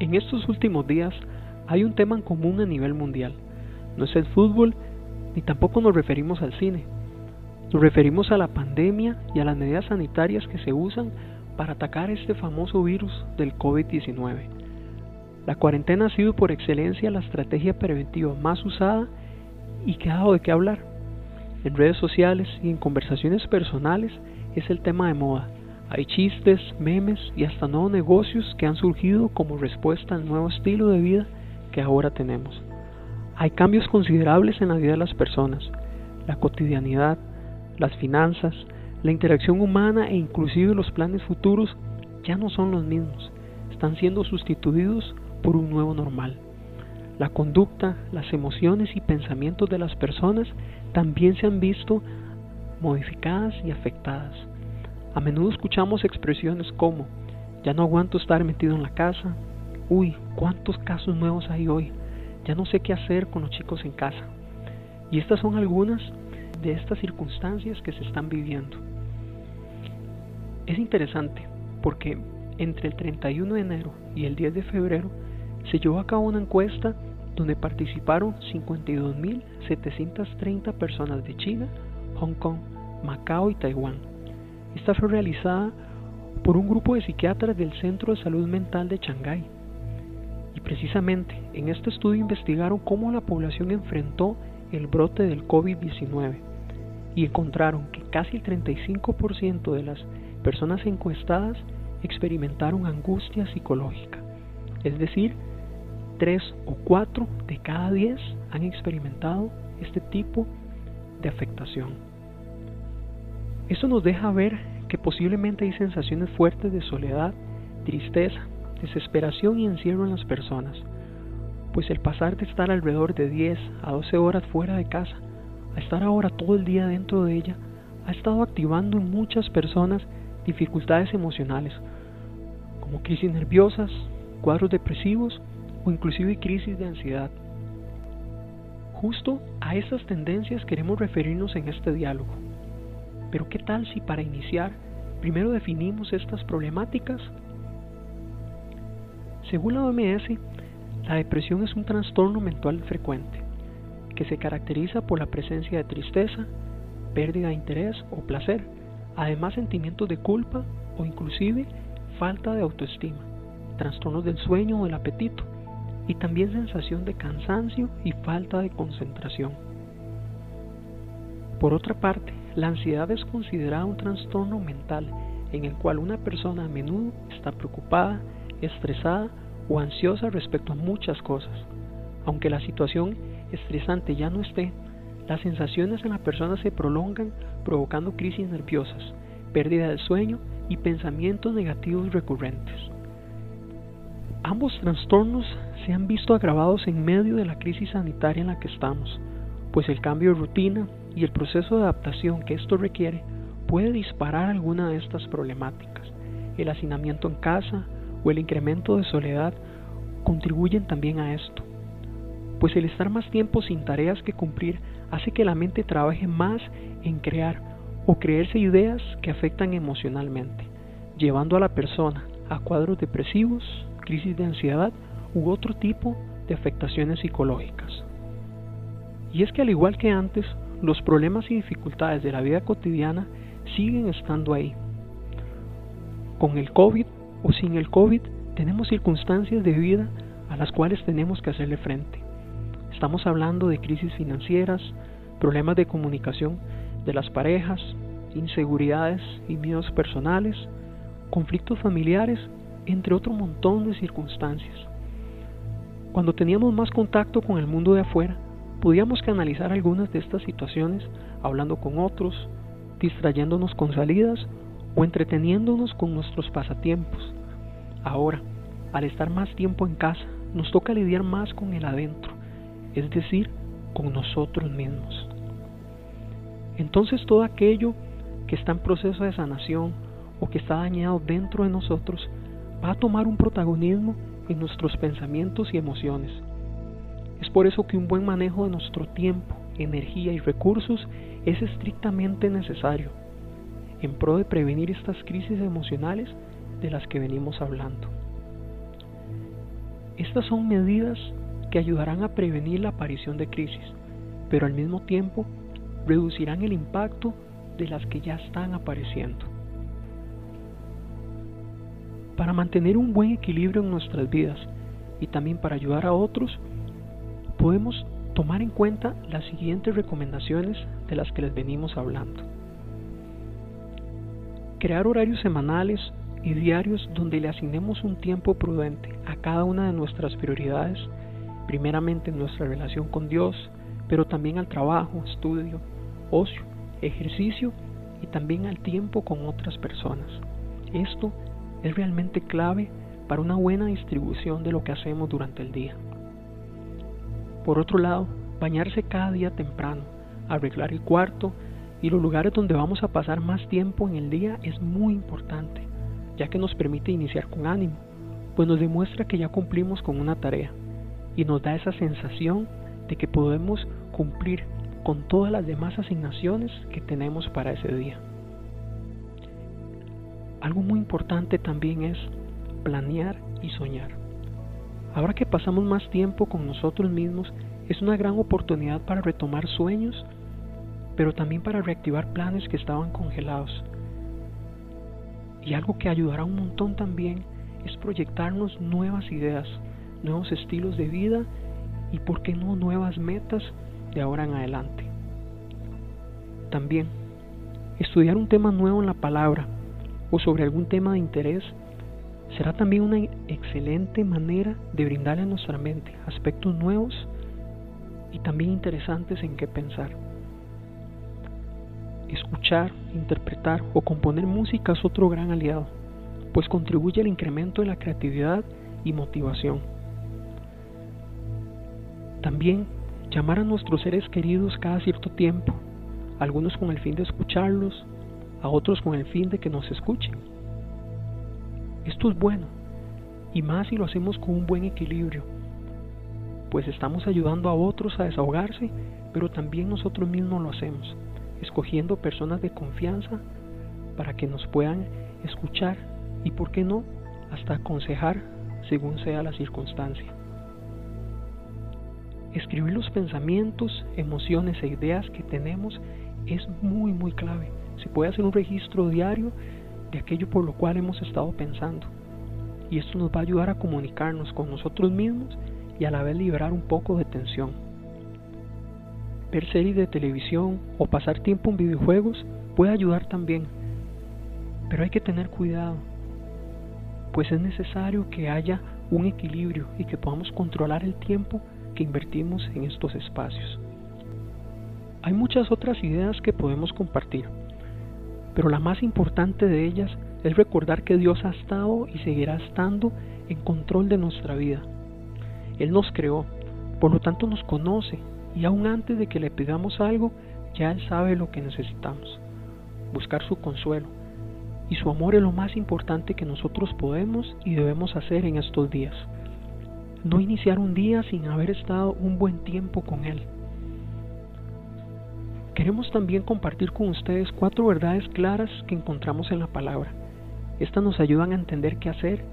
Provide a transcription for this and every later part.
En estos últimos días hay un tema en común a nivel mundial. No es el fútbol, ni tampoco nos referimos al cine. Nos referimos a la pandemia y a las medidas sanitarias que se usan para atacar este famoso virus del COVID-19. La cuarentena ha sido por excelencia la estrategia preventiva más usada y que ha dado de qué hablar. En redes sociales y en conversaciones personales es el tema de moda. Hay chistes, memes y hasta nuevos negocios que han surgido como respuesta al nuevo estilo de vida que ahora tenemos. Hay cambios considerables en la vida de las personas, la cotidianidad, las finanzas, la interacción humana e inclusive los planes futuros ya no son los mismos, están siendo sustituidos por un nuevo normal. La conducta, las emociones y pensamientos de las personas también se han visto modificadas y afectadas. A menudo escuchamos expresiones como, ya no aguanto estar metido en la casa, uy, cuántos casos nuevos hay hoy, ya no sé qué hacer con los chicos en casa. Y estas son algunas de estas circunstancias que se están viviendo. Es interesante porque entre el 31 de enero y el 10 de febrero se llevó a cabo una encuesta donde participaron 52.730 personas de China, Hong Kong, Macao y Taiwán. Esta fue realizada por un grupo de psiquiatras del Centro de Salud Mental de Shanghái. Y precisamente en este estudio investigaron cómo la población enfrentó el brote del COVID-19 y encontraron que casi el 35% de las personas encuestadas experimentaron angustia psicológica. Es decir, 3 o 4 de cada 10 han experimentado este tipo de afectación. Esto nos deja ver que posiblemente hay sensaciones fuertes de soledad, tristeza, desesperación y encierro en las personas, pues el pasar de estar alrededor de 10 a 12 horas fuera de casa a estar ahora todo el día dentro de ella ha estado activando en muchas personas dificultades emocionales, como crisis nerviosas, cuadros depresivos o inclusive crisis de ansiedad. Justo a estas tendencias queremos referirnos en este diálogo. Pero ¿qué tal si para iniciar primero definimos estas problemáticas? Según la OMS, la depresión es un trastorno mental frecuente que se caracteriza por la presencia de tristeza, pérdida de interés o placer, además sentimientos de culpa o inclusive falta de autoestima, trastornos del sueño o del apetito y también sensación de cansancio y falta de concentración. Por otra parte, la ansiedad es considerada un trastorno mental en el cual una persona a menudo está preocupada, estresada o ansiosa respecto a muchas cosas. Aunque la situación estresante ya no esté, las sensaciones en la persona se prolongan provocando crisis nerviosas, pérdida del sueño y pensamientos negativos recurrentes. Ambos trastornos se han visto agravados en medio de la crisis sanitaria en la que estamos, pues el cambio de rutina, y el proceso de adaptación que esto requiere puede disparar alguna de estas problemáticas. El hacinamiento en casa o el incremento de soledad contribuyen también a esto, pues el estar más tiempo sin tareas que cumplir hace que la mente trabaje más en crear o creerse ideas que afectan emocionalmente, llevando a la persona a cuadros depresivos, crisis de ansiedad u otro tipo de afectaciones psicológicas. Y es que al igual que antes, los problemas y dificultades de la vida cotidiana siguen estando ahí. Con el COVID o sin el COVID tenemos circunstancias de vida a las cuales tenemos que hacerle frente. Estamos hablando de crisis financieras, problemas de comunicación de las parejas, inseguridades y miedos personales, conflictos familiares, entre otro montón de circunstancias. Cuando teníamos más contacto con el mundo de afuera, podíamos canalizar algunas de estas situaciones hablando con otros, distrayéndonos con salidas o entreteniéndonos con nuestros pasatiempos. Ahora, al estar más tiempo en casa, nos toca lidiar más con el adentro, es decir, con nosotros mismos. Entonces todo aquello que está en proceso de sanación o que está dañado dentro de nosotros va a tomar un protagonismo en nuestros pensamientos y emociones es por eso que un buen manejo de nuestro tiempo, energía y recursos es estrictamente necesario en pro de prevenir estas crisis emocionales de las que venimos hablando. Estas son medidas que ayudarán a prevenir la aparición de crisis, pero al mismo tiempo reducirán el impacto de las que ya están apareciendo. Para mantener un buen equilibrio en nuestras vidas y también para ayudar a otros, podemos tomar en cuenta las siguientes recomendaciones de las que les venimos hablando. Crear horarios semanales y diarios donde le asignemos un tiempo prudente a cada una de nuestras prioridades, primeramente en nuestra relación con Dios, pero también al trabajo, estudio, ocio, ejercicio y también al tiempo con otras personas. Esto es realmente clave para una buena distribución de lo que hacemos durante el día. Por otro lado, bañarse cada día temprano, arreglar el cuarto y los lugares donde vamos a pasar más tiempo en el día es muy importante, ya que nos permite iniciar con ánimo, pues nos demuestra que ya cumplimos con una tarea y nos da esa sensación de que podemos cumplir con todas las demás asignaciones que tenemos para ese día. Algo muy importante también es planear y soñar. Ahora que pasamos más tiempo con nosotros mismos, es una gran oportunidad para retomar sueños, pero también para reactivar planes que estaban congelados. Y algo que ayudará un montón también es proyectarnos nuevas ideas, nuevos estilos de vida y, por qué no, nuevas metas de ahora en adelante. También, estudiar un tema nuevo en la palabra o sobre algún tema de interés será también una excelente manera de brindarle a nuestra mente aspectos nuevos y también interesantes en qué pensar. Escuchar, interpretar o componer música es otro gran aliado, pues contribuye al incremento de la creatividad y motivación. También llamar a nuestros seres queridos cada cierto tiempo, algunos con el fin de escucharlos, a otros con el fin de que nos escuchen. Esto es bueno, y más si lo hacemos con un buen equilibrio, pues estamos ayudando a otros a desahogarse, pero también nosotros mismos lo hacemos, escogiendo personas de confianza para que nos puedan escuchar y, por qué no, hasta aconsejar según sea la circunstancia. Escribir los pensamientos, emociones e ideas que tenemos es muy muy clave. Se puede hacer un registro diario de aquello por lo cual hemos estado pensando. Y esto nos va a ayudar a comunicarnos con nosotros mismos y a la vez liberar un poco de tensión. Ver series de televisión o pasar tiempo en videojuegos puede ayudar también, pero hay que tener cuidado, pues es necesario que haya un equilibrio y que podamos controlar el tiempo que invertimos en estos espacios. Hay muchas otras ideas que podemos compartir, pero la más importante de ellas es recordar que Dios ha estado y seguirá estando en control de nuestra vida. Él nos creó, por lo tanto nos conoce y aún antes de que le pidamos algo, ya Él sabe lo que necesitamos. Buscar su consuelo y su amor es lo más importante que nosotros podemos y debemos hacer en estos días. No iniciar un día sin haber estado un buen tiempo con Él. Queremos también compartir con ustedes cuatro verdades claras que encontramos en la palabra. Estas nos ayudan a entender qué hacer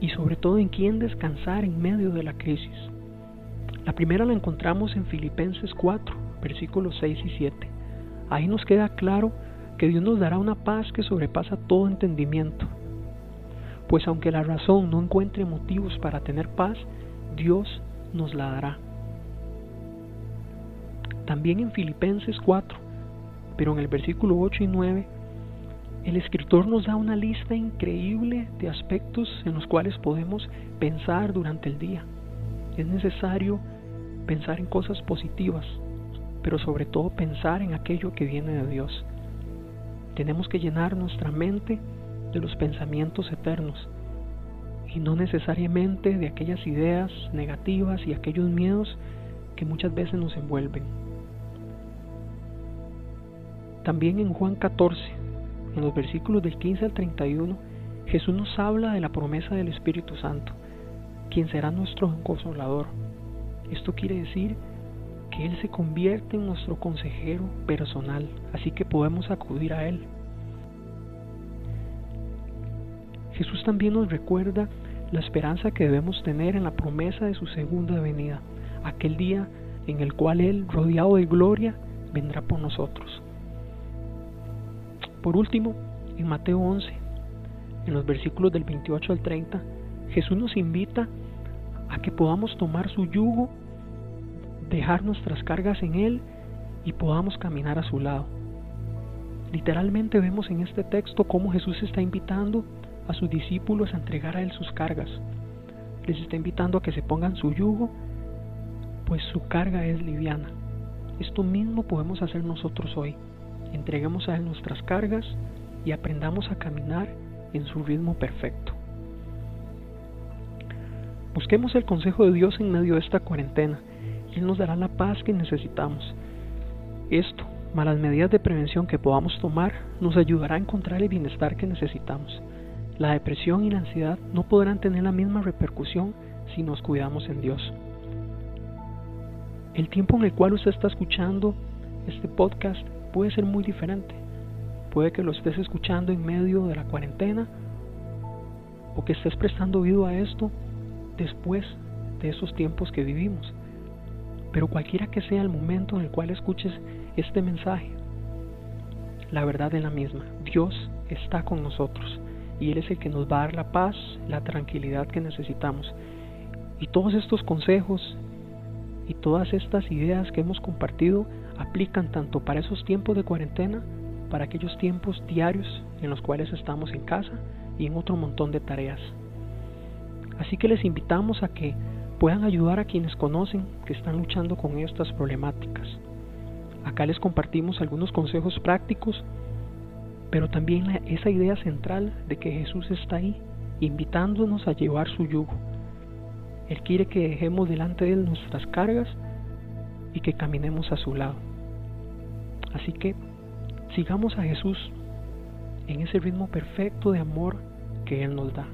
y sobre todo en quién descansar en medio de la crisis. La primera la encontramos en Filipenses 4, versículos 6 y 7. Ahí nos queda claro que Dios nos dará una paz que sobrepasa todo entendimiento. Pues aunque la razón no encuentre motivos para tener paz, Dios nos la dará también en Filipenses 4, pero en el versículo 8 y 9, el escritor nos da una lista increíble de aspectos en los cuales podemos pensar durante el día. Es necesario pensar en cosas positivas, pero sobre todo pensar en aquello que viene de Dios. Tenemos que llenar nuestra mente de los pensamientos eternos y no necesariamente de aquellas ideas negativas y aquellos miedos que muchas veces nos envuelven. También en Juan 14, en los versículos del 15 al 31, Jesús nos habla de la promesa del Espíritu Santo, quien será nuestro consolador. Esto quiere decir que Él se convierte en nuestro consejero personal, así que podemos acudir a Él. Jesús también nos recuerda la esperanza que debemos tener en la promesa de su segunda venida, aquel día en el cual Él, rodeado de gloria, vendrá por nosotros. Por último, en Mateo 11, en los versículos del 28 al 30, Jesús nos invita a que podamos tomar su yugo, dejar nuestras cargas en Él y podamos caminar a su lado. Literalmente vemos en este texto cómo Jesús está invitando a sus discípulos a entregar a Él sus cargas. Les está invitando a que se pongan su yugo, pues su carga es liviana. Esto mismo podemos hacer nosotros hoy. Entreguemos a Él nuestras cargas y aprendamos a caminar en su ritmo perfecto. Busquemos el consejo de Dios en medio de esta cuarentena. Él nos dará la paz que necesitamos. Esto, más las medidas de prevención que podamos tomar, nos ayudará a encontrar el bienestar que necesitamos. La depresión y la ansiedad no podrán tener la misma repercusión si nos cuidamos en Dios. El tiempo en el cual usted está escuchando este podcast puede ser muy diferente. Puede que lo estés escuchando en medio de la cuarentena o que estés prestando oído a esto después de esos tiempos que vivimos. Pero cualquiera que sea el momento en el cual escuches este mensaje, la verdad es la misma. Dios está con nosotros y Él es el que nos va a dar la paz, la tranquilidad que necesitamos. Y todos estos consejos y todas estas ideas que hemos compartido aplican tanto para esos tiempos de cuarentena, para aquellos tiempos diarios en los cuales estamos en casa y en otro montón de tareas. Así que les invitamos a que puedan ayudar a quienes conocen que están luchando con estas problemáticas. Acá les compartimos algunos consejos prácticos pero también esa idea central de que Jesús está ahí, invitándonos a llevar su yugo. Él quiere que dejemos delante de Él nuestras cargas y que caminemos a su lado. Así que sigamos a Jesús en ese ritmo perfecto de amor que Él nos da.